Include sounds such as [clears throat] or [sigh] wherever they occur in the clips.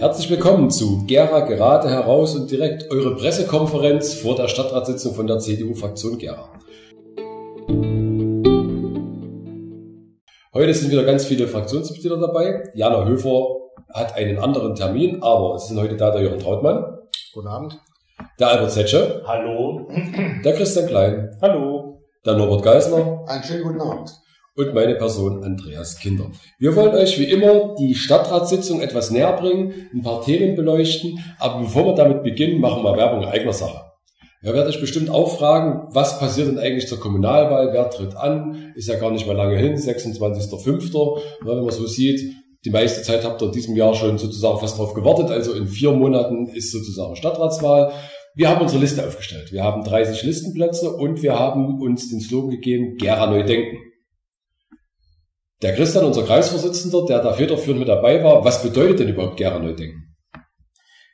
Herzlich willkommen zu Gera gerade heraus und direkt eure Pressekonferenz vor der Stadtratssitzung von der CDU-Fraktion Gera. Heute sind wieder ganz viele Fraktionsmitglieder dabei. Jana Höfer hat einen anderen Termin, aber es sind heute da der Jürgen Trautmann. Guten Abend. Der Albert Zetsche. Hallo. Der Christian Klein. Hallo. Der Norbert Geisler. Einen schönen guten Abend und meine Person Andreas Kinder. Wir wollen euch wie immer die Stadtratssitzung etwas näher bringen, ein paar Themen beleuchten, aber bevor wir damit beginnen, machen wir Werbung eigener Sache. Ihr werdet euch bestimmt auch fragen, was passiert denn eigentlich zur Kommunalwahl, wer tritt an, ist ja gar nicht mehr lange hin, 26.05. Wenn man so sieht, die meiste Zeit habt ihr in diesem Jahr schon sozusagen fast drauf gewartet, also in vier Monaten ist sozusagen Stadtratswahl. Wir haben unsere Liste aufgestellt. Wir haben 30 Listenplätze und wir haben uns den Slogan gegeben, Gera neu denken. Der Christian, unser Kreisvorsitzender, der da federführend mit dabei war, was bedeutet denn überhaupt Gera Neudenken?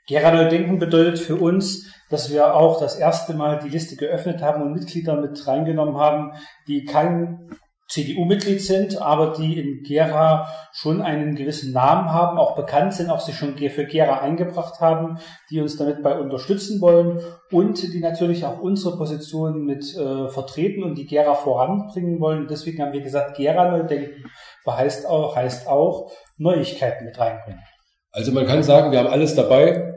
Gera Neudenken bedeutet für uns, dass wir auch das erste Mal die Liste geöffnet haben und Mitglieder mit reingenommen haben, die kein CDU-Mitglied sind, aber die in Gera schon einen gewissen Namen haben, auch bekannt sind, auch sich schon für Gera eingebracht haben, die uns damit bei unterstützen wollen und die natürlich auch unsere Position mit äh, vertreten und die Gera voranbringen wollen. Deswegen haben wir gesagt, Gera neu denken heißt auch, heißt auch Neuigkeiten mit reinbringen. Also man kann sagen, wir haben alles dabei,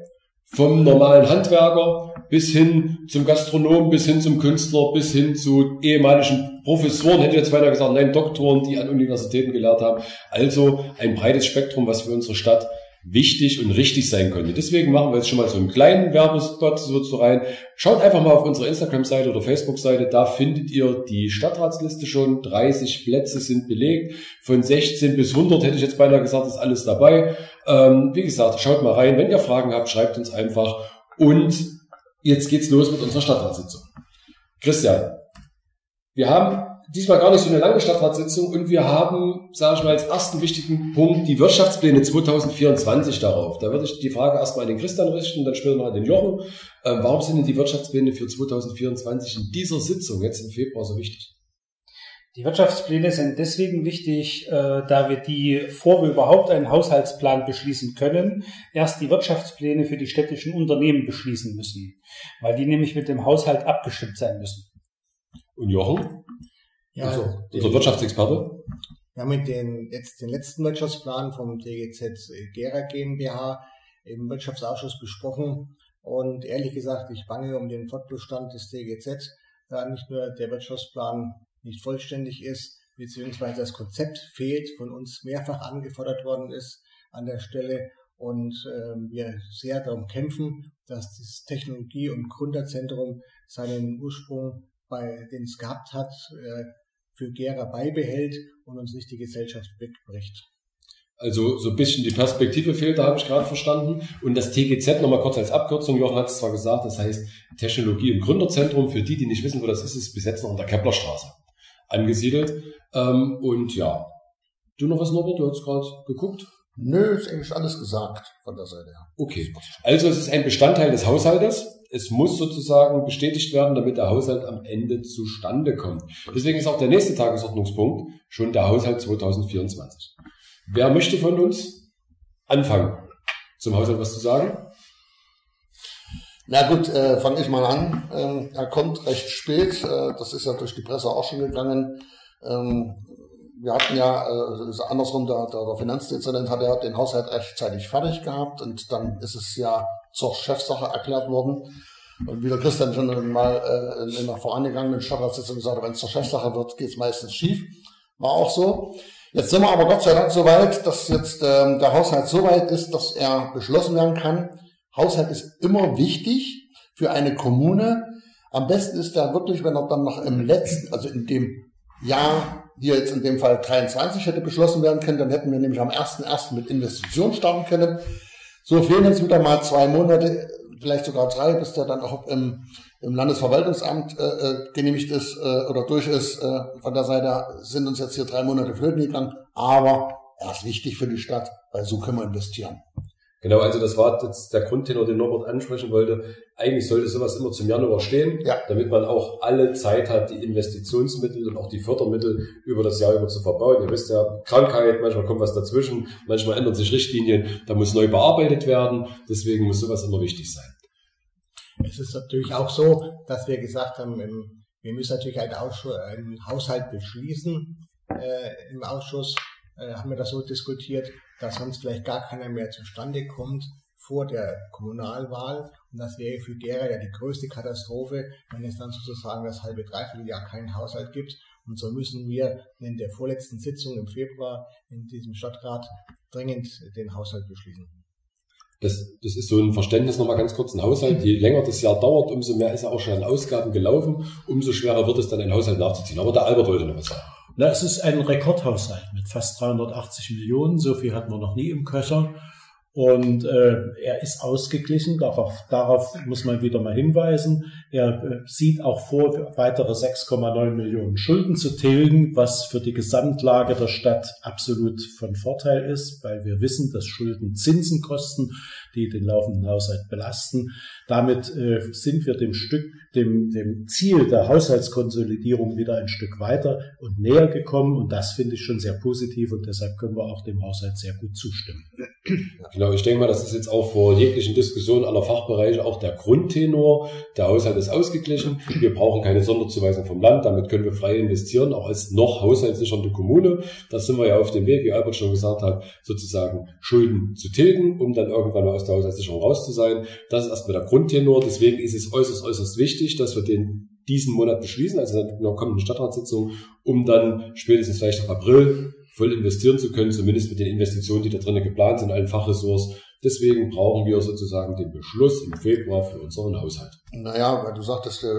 vom normalen Handwerker bis hin zum Gastronom, bis hin zum Künstler, bis hin zu ehemaligen Professoren, hätte jetzt weiter gesagt, nein, Doktoren, die an Universitäten gelehrt haben. Also ein breites Spektrum, was für unsere Stadt wichtig und richtig sein könnte. Deswegen machen wir jetzt schon mal so einen kleinen Werbespot so, so rein. Schaut einfach mal auf unsere Instagram-Seite oder Facebook-Seite, da findet ihr die Stadtratsliste schon. 30 Plätze sind belegt. Von 16 bis 100 hätte ich jetzt beinahe gesagt, ist alles dabei. Ähm, wie gesagt, schaut mal rein. Wenn ihr Fragen habt, schreibt uns einfach. Und jetzt geht's los mit unserer Stadtratssitzung. Christian, wir haben diesmal gar nicht so eine lange Stadtratssitzung und wir haben, sage ich mal, als ersten wichtigen Punkt die Wirtschaftspläne 2024 darauf. Da würde ich die Frage erstmal an den Christian richten, dann später noch an den Jochen. Ähm, warum sind denn die Wirtschaftspläne für 2024 in dieser Sitzung jetzt im Februar so wichtig? Die Wirtschaftspläne sind deswegen wichtig, äh, da wir die, vor wir überhaupt einen Haushaltsplan beschließen können, erst die Wirtschaftspläne für die städtischen Unternehmen beschließen müssen, weil die nämlich mit dem Haushalt abgestimmt sein müssen. Und Jochen? Ja, also, unser Wirtschaftsexperte. Wir haben mit den, jetzt den letzten Wirtschaftsplan vom TGZ Gera GmbH im Wirtschaftsausschuss besprochen. Und ehrlich gesagt, ich bange um den Fortbestand des TGZ, da nicht nur der Wirtschaftsplan nicht vollständig ist, beziehungsweise das Konzept fehlt, von uns mehrfach angefordert worden ist an der Stelle und äh, wir sehr darum kämpfen, dass das Technologie- und Gründerzentrum seinen Ursprung bei den es gehabt hat, äh, für Gera beibehält und uns nicht die Gesellschaft wegbricht. Also so ein bisschen die Perspektive fehlt, da habe ich gerade verstanden. Und das TGZ nochmal kurz als Abkürzung, Jochen hat es zwar gesagt, das heißt Technologie- und Gründerzentrum. Für die, die nicht wissen, wo das ist, ist bis jetzt noch an der Keplerstraße angesiedelt. Ähm, und ja, du noch was, Norbert? Du hast gerade geguckt. Nö, ist eigentlich alles gesagt von der Seite her. Okay. Also es ist ein Bestandteil des Haushaltes es muss sozusagen bestätigt werden, damit der Haushalt am Ende zustande kommt. Deswegen ist auch der nächste Tagesordnungspunkt schon der Haushalt 2024. Wer möchte von uns anfangen, zum Haushalt was zu sagen? Na gut, äh, fange ich mal an. Ähm, er kommt recht spät. Äh, das ist ja durch die Presse auch schon gegangen. Ähm, wir hatten ja, äh, andersrum, der, der, Finanzdezernent hat ja den Haushalt rechtzeitig fertig gehabt und dann ist es ja zur Chefsache erklärt worden. Und wie der Christian schon mal äh, in der vorangegangenen Stadtratssitzung gesagt hat, wenn es zur Chefsache wird, geht es meistens schief. War auch so. Jetzt sind wir aber Gott sei Dank so weit, dass jetzt ähm, der Haushalt so weit ist, dass er beschlossen werden kann. Haushalt ist immer wichtig für eine Kommune. Am besten ist er wirklich, wenn er dann noch im letzten, also in dem Jahr, hier jetzt in dem Fall 23 hätte beschlossen werden können, dann hätten wir nämlich am 1.1. mit Investitionen starten können. So fehlen uns wieder mal zwei Monate, vielleicht sogar drei, bis der dann auch im, im Landesverwaltungsamt äh, äh, genehmigt ist äh, oder durch ist. Äh, von der Seite sind uns jetzt hier drei Monate flöten gegangen, aber er ist wichtig für die Stadt, weil so können wir investieren. Genau, also das war jetzt der Grundtenor, den Norbert ansprechen wollte. Eigentlich sollte sowas immer zum Januar stehen, Ja. damit man auch alle Zeit hat, die Investitionsmittel und auch die Fördermittel über das Jahr über zu verbauen. Ihr wisst ja, Krankheit, manchmal kommt was dazwischen, manchmal ändern sich Richtlinien, da muss neu bearbeitet werden. Deswegen muss sowas immer wichtig sein. Es ist natürlich auch so, dass wir gesagt haben, wir müssen natürlich einen, Ausschuss, einen Haushalt beschließen. Äh, Im Ausschuss äh, haben wir das so diskutiert, dass sonst vielleicht gar keiner mehr zustande kommt vor der Kommunalwahl. Und das wäre für Gera ja die größte Katastrophe, wenn es dann sozusagen das halbe, dreiviertel Jahr keinen Haushalt gibt. Und so müssen wir in der vorletzten Sitzung im Februar in diesem Stadtrat dringend den Haushalt beschließen. Das, das ist so ein Verständnis nochmal ganz kurz. Ein Haushalt, je länger das Jahr dauert, umso mehr ist er auch schon an Ausgaben gelaufen, umso schwerer wird es dann, einen Haushalt nachzuziehen. Aber der Albert wollte noch was sagen. Na, es ist ein Rekordhaushalt mit fast 380 Millionen. So viel hatten wir noch nie im Köcher. Und äh, er ist ausgeglichen, darauf, darauf muss man wieder mal hinweisen. Er äh, sieht auch vor, weitere 6,9 Millionen Schulden zu tilgen, was für die Gesamtlage der Stadt absolut von Vorteil ist, weil wir wissen, dass Schulden Zinsen kosten, die den laufenden Haushalt belasten. Damit äh, sind wir dem Stück, dem, dem Ziel der Haushaltskonsolidierung wieder ein Stück weiter und näher gekommen. Und das finde ich schon sehr positiv und deshalb können wir auch dem Haushalt sehr gut zustimmen. Genau, ich denke mal, das ist jetzt auch vor jeglichen Diskussionen aller Fachbereiche auch der Grundtenor. Der Haushalt ist ausgeglichen. Wir brauchen keine Sonderzuweisung vom Land. Damit können wir frei investieren, auch als noch haushaltssichernde Kommune. Da sind wir ja auf dem Weg, wie Albert schon gesagt hat, sozusagen Schulden zu tilgen, um dann irgendwann mal aus der Haushaltssicherung raus zu sein. Das ist erstmal der Grundtenor. Deswegen ist es äußerst, äußerst wichtig, dass wir den diesen Monat beschließen, also in der kommenden Stadtratssitzung, um dann spätestens vielleicht im April voll investieren zu können, zumindest mit den Investitionen, die da drinnen geplant sind, allen Fachressorts. Deswegen brauchen wir sozusagen den Beschluss im Februar für unseren Haushalt. Naja, weil du sagtest, äh,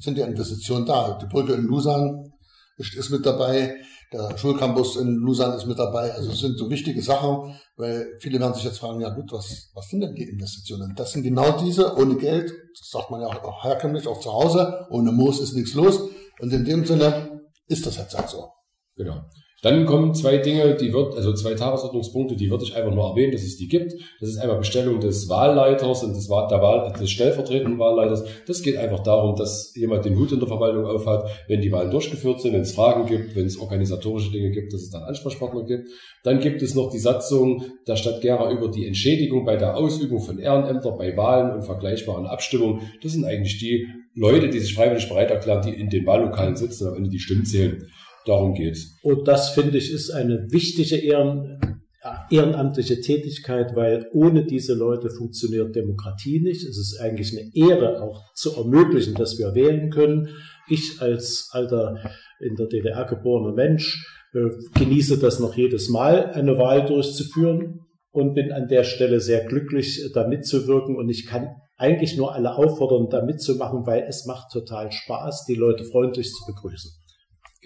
sind ja Investitionen da. Die Brücke in Lusan ist, ist mit dabei, der Schulcampus in Lusan ist mit dabei. Also es sind so wichtige Sachen, weil viele werden sich jetzt fragen, ja gut, was, was sind denn die Investitionen? Das sind genau diese, ohne Geld, das sagt man ja auch herkömmlich, auch zu Hause, ohne Moos ist nichts los. Und in dem Sinne ist das jetzt halt so. Genau. Dann kommen zwei Dinge, die wird, also zwei Tagesordnungspunkte, die würde ich einfach nur erwähnen, dass es die gibt. Das ist einmal Bestellung des Wahlleiters und des, der Wahl, des stellvertretenden Wahlleiters. Das geht einfach darum, dass jemand den Hut in der Verwaltung aufhat, wenn die Wahlen durchgeführt sind, wenn es Fragen gibt, wenn es organisatorische Dinge gibt, dass es dann Ansprechpartner gibt. Dann gibt es noch die Satzung der Stadt Gera über die Entschädigung bei der Ausübung von Ehrenämtern, bei Wahlen und vergleichbaren Abstimmungen. Das sind eigentlich die Leute, die sich freiwillig bereit erklären, die in den Wahllokalen sitzen und am Ende die Stimmen zählen. Darum geht's. Und das finde ich ist eine wichtige Ehren, ehrenamtliche Tätigkeit, weil ohne diese Leute funktioniert Demokratie nicht. Es ist eigentlich eine Ehre auch zu ermöglichen, dass wir wählen können. Ich als alter in der DDR geborener Mensch äh, genieße das noch jedes Mal, eine Wahl durchzuführen und bin an der Stelle sehr glücklich, da mitzuwirken. Und ich kann eigentlich nur alle auffordern, da mitzumachen, weil es macht total Spaß, die Leute freundlich zu begrüßen.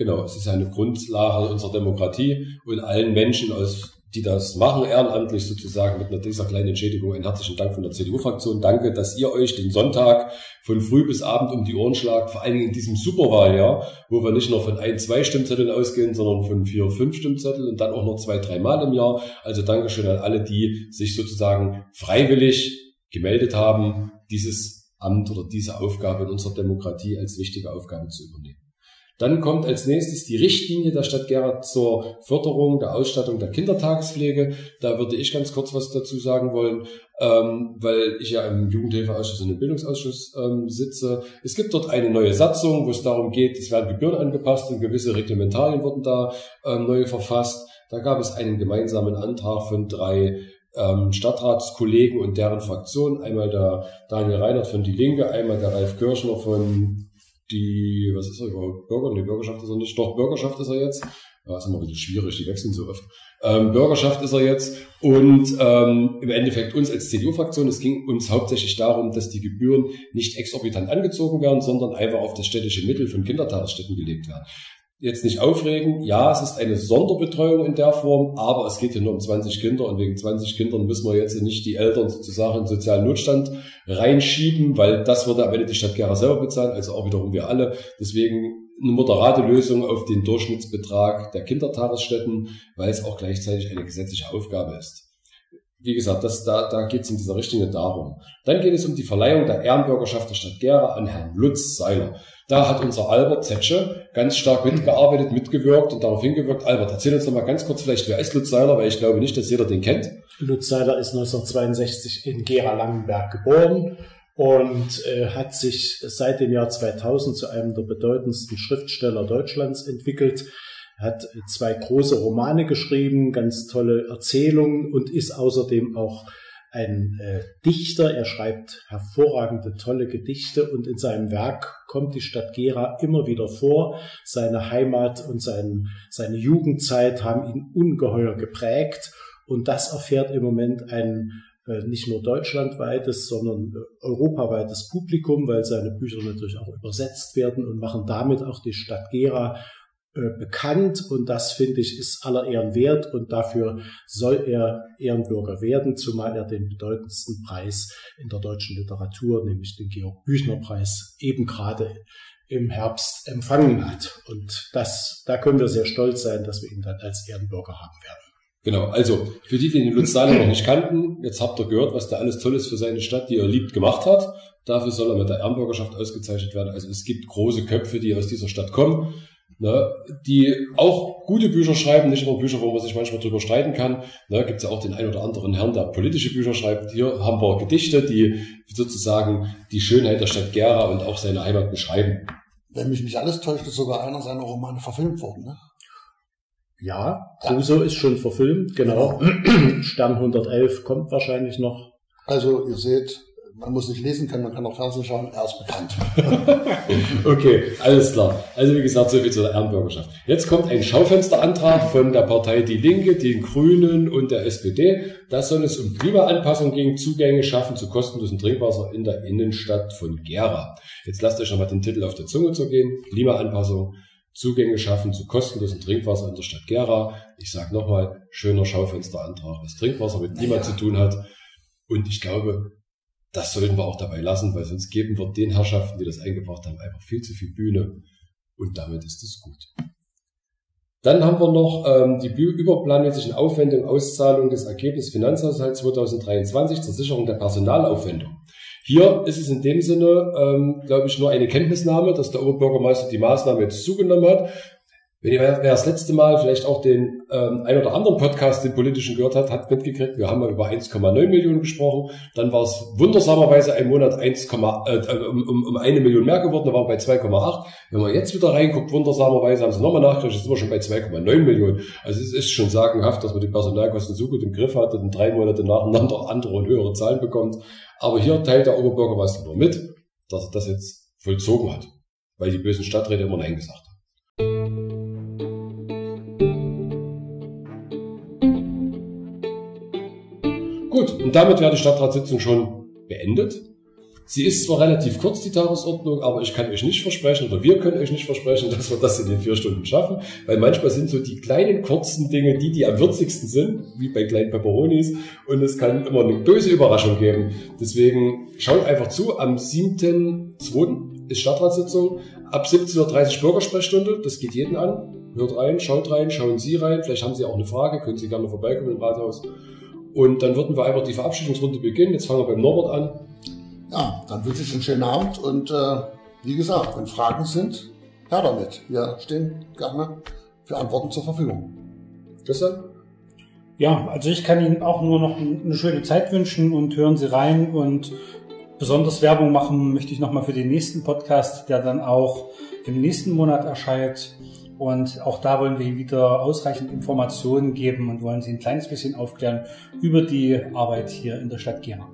Genau, es ist eine Grundlage unserer Demokratie und allen Menschen, aus, die das machen, ehrenamtlich sozusagen mit einer dieser kleinen Entschädigung, einen herzlichen Dank von der CDU-Fraktion. Danke, dass ihr euch den Sonntag von früh bis Abend um die Ohren schlagt, vor allen Dingen in diesem Superwahljahr, wo wir nicht nur von ein, zwei Stimmzetteln ausgehen, sondern von vier, fünf Stimmzetteln und dann auch noch zwei, drei Mal im Jahr. Also Dankeschön an alle, die sich sozusagen freiwillig gemeldet haben, dieses Amt oder diese Aufgabe in unserer Demokratie als wichtige Aufgabe zu übernehmen. Dann kommt als nächstes die Richtlinie der Stadt Gera zur Förderung der Ausstattung der Kindertagespflege. Da würde ich ganz kurz was dazu sagen wollen, ähm, weil ich ja im Jugendhilfeausschuss und im Bildungsausschuss ähm, sitze. Es gibt dort eine neue Satzung, wo es darum geht, es werden Gebühren angepasst und gewisse Reglementarien wurden da ähm, neu verfasst. Da gab es einen gemeinsamen Antrag von drei ähm, Stadtratskollegen und deren Fraktionen. Einmal der Daniel Reinhardt von Die Linke, einmal der Ralf Kirschner von die, was ist er überhaupt? Bürger? Nee, Bürgerschaft ist er nicht. Doch, Bürgerschaft ist er jetzt. Ja, ist immer ein bisschen schwierig, die wechseln so oft. Ähm, Bürgerschaft ist er jetzt. Und ähm, im Endeffekt uns als CDU-Fraktion, es ging uns hauptsächlich darum, dass die Gebühren nicht exorbitant angezogen werden, sondern einfach auf das städtische Mittel von Kindertagesstätten gelegt werden. Jetzt nicht aufregen, ja, es ist eine Sonderbetreuung in der Form, aber es geht hier nur um 20 Kinder und wegen 20 Kindern müssen wir jetzt nicht die Eltern sozusagen in sozialen Notstand reinschieben, weil das würde am Ende die Stadt Gera selber bezahlen, also auch wiederum wir alle. Deswegen eine moderate Lösung auf den Durchschnittsbetrag der Kindertagesstätten, weil es auch gleichzeitig eine gesetzliche Aufgabe ist. Wie gesagt, das, da, da geht es in dieser Richtlinie darum. Dann geht es um die Verleihung der Ehrenbürgerschaft der Stadt Gera an Herrn Lutz Seiler. Da hat unser Albert Zetsche ganz stark mitgearbeitet, mitgewirkt und darauf hingewirkt. Albert, erzähl uns doch mal ganz kurz vielleicht, wer ist Lutz Seiler, weil ich glaube nicht, dass jeder den kennt. Lutz Seiler ist 1962 in Gera-Langenberg geboren und äh, hat sich seit dem Jahr 2000 zu einem der bedeutendsten Schriftsteller Deutschlands entwickelt hat zwei große Romane geschrieben, ganz tolle Erzählungen und ist außerdem auch ein äh, Dichter. Er schreibt hervorragende, tolle Gedichte und in seinem Werk kommt die Stadt Gera immer wieder vor. Seine Heimat und sein, seine Jugendzeit haben ihn ungeheuer geprägt und das erfährt im Moment ein äh, nicht nur deutschlandweites, sondern äh, europaweites Publikum, weil seine Bücher natürlich auch übersetzt werden und machen damit auch die Stadt Gera bekannt und das finde ich ist aller Ehren wert und dafür soll er Ehrenbürger werden, zumal er den bedeutendsten Preis in der deutschen Literatur, nämlich den Georg Büchner Preis, eben gerade im Herbst empfangen hat. Und das, da können wir sehr stolz sein, dass wir ihn dann als Ehrenbürger haben werden. Genau, also für die, die den Lutz Seiler noch nicht kannten, jetzt habt ihr gehört, was der alles Tolles für seine Stadt, die er liebt, gemacht hat. Dafür soll er mit der Ehrenbürgerschaft ausgezeichnet werden. Also es gibt große Köpfe, die aus dieser Stadt kommen ne, die auch gute Bücher schreiben, nicht immer Bücher, wo man sich manchmal drüber streiten kann. Ne, Gibt es ja auch den ein oder anderen Herrn, der politische Bücher schreibt. Hier haben wir Gedichte, die sozusagen die Schönheit der Stadt Gera und auch seine Heimat beschreiben. Wenn mich nicht alles täuscht, ist sogar einer seiner Romane verfilmt worden. Ne? Ja, Crusoe ist schon verfilmt, genau. genau. [clears throat] Stern 111 kommt wahrscheinlich noch. Also ihr seht, man muss nicht lesen können, man kann auch Fernsehen schauen, er ist bekannt. [laughs] okay, alles klar. Also wie gesagt, so viel zur Ehrenbürgerschaft. Jetzt kommt ein Schaufensterantrag von der Partei Die Linke, den Grünen und der SPD. Da soll es um Klimaanpassung gegen Zugänge schaffen zu kostenlosem Trinkwasser in der Innenstadt von Gera. Jetzt lasst euch nochmal den Titel auf der Zunge zu gehen. Klimaanpassung, Zugänge schaffen zu kostenlosem Trinkwasser in der Stadt Gera. Ich sage nochmal, schöner Schaufensterantrag, was Trinkwasser mit Klima ja. zu tun hat. Und ich glaube, das sollten wir auch dabei lassen, weil sonst geben wir den Herrschaften, die das eingebracht haben, einfach viel zu viel Bühne und damit ist es gut. Dann haben wir noch ähm, die überplanmäßigen Aufwendungen, Auszahlung des Ergebnisses Finanzhaushalts 2023 zur Sicherung der Personalaufwendung. Hier ist es in dem Sinne, ähm, glaube ich, nur eine Kenntnisnahme, dass der Oberbürgermeister die Maßnahme jetzt zugenommen hat. Wenn ihr wer das letzte Mal vielleicht auch den ähm, ein oder anderen Podcast, den politischen gehört hat, hat mitgekriegt, wir haben mal über 1,9 Millionen gesprochen. Dann war es wundersamerweise ein Monat 1, äh, um, um, um eine Million mehr geworden, da waren wir bei 2,8. Wenn man jetzt wieder reinguckt, wundersamerweise haben sie nochmal nachgerechnet, sind wir schon bei 2,9 Millionen. Also es ist schon sagenhaft, dass man die Personalkosten so gut im Griff hat und drei Monate nacheinander andere und höhere Zahlen bekommt. Aber hier teilt der Oberbürgermeister nur mit, dass er das jetzt vollzogen hat, weil die bösen Stadträte immer Nein gesagt haben. Gut, und damit wäre die Stadtratssitzung schon beendet. Sie ist zwar relativ kurz, die Tagesordnung, aber ich kann euch nicht versprechen, oder wir können euch nicht versprechen, dass wir das in den vier Stunden schaffen, weil manchmal sind so die kleinen, kurzen Dinge die, die am würzigsten sind, wie bei kleinen Peperonis, und es kann immer eine böse Überraschung geben. Deswegen schaut einfach zu, am 7.2. ist Stadtratssitzung, ab 17.30 Uhr Bürgersprechstunde, das geht jeden an. Hört rein, schaut rein, schauen Sie rein, vielleicht haben Sie auch eine Frage, können Sie gerne vorbeikommen im Rathaus. Und dann würden wir einfach die Verabschiedungsrunde beginnen. Jetzt fangen wir beim Norbert an. Ja, dann wünsche ich einen schönen Abend und äh, wie gesagt, wenn Fragen sind, her damit. Wir stehen gerne für Antworten zur Verfügung. Christian? Ja, also ich kann Ihnen auch nur noch eine schöne Zeit wünschen und hören Sie rein und besonders Werbung machen möchte ich nochmal für den nächsten Podcast, der dann auch im nächsten Monat erscheint. Und auch da wollen wir Ihnen wieder ausreichend Informationen geben und wollen Sie ein kleines bisschen aufklären über die Arbeit hier in der Stadt Gera.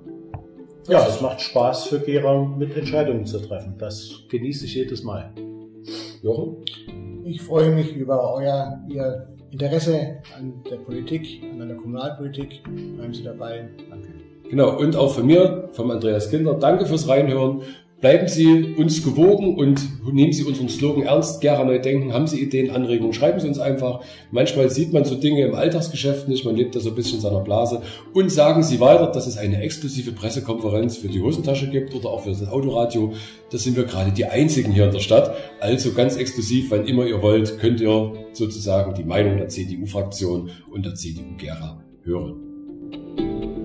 Ja, es macht Spaß für Gera mit Entscheidungen zu treffen. Das genieße ich jedes Mal. Jochen? Ich freue mich über euer Ihr Interesse an der Politik, an der Kommunalpolitik. Bleiben Sie dabei. Danke. Genau, und auch von mir, vom Andreas Kinder, danke fürs Reinhören. Bleiben Sie uns gewogen und nehmen Sie unseren Slogan ernst. Gera neu denken. Haben Sie Ideen, Anregungen? Schreiben Sie uns einfach. Manchmal sieht man so Dinge im Alltagsgeschäft nicht. Man lebt da so ein bisschen in seiner Blase. Und sagen Sie weiter, dass es eine exklusive Pressekonferenz für die Hosentasche gibt oder auch für das Autoradio. Das sind wir gerade die einzigen hier in der Stadt. Also ganz exklusiv, wann immer ihr wollt, könnt ihr sozusagen die Meinung der CDU-Fraktion und der CDU Gera hören.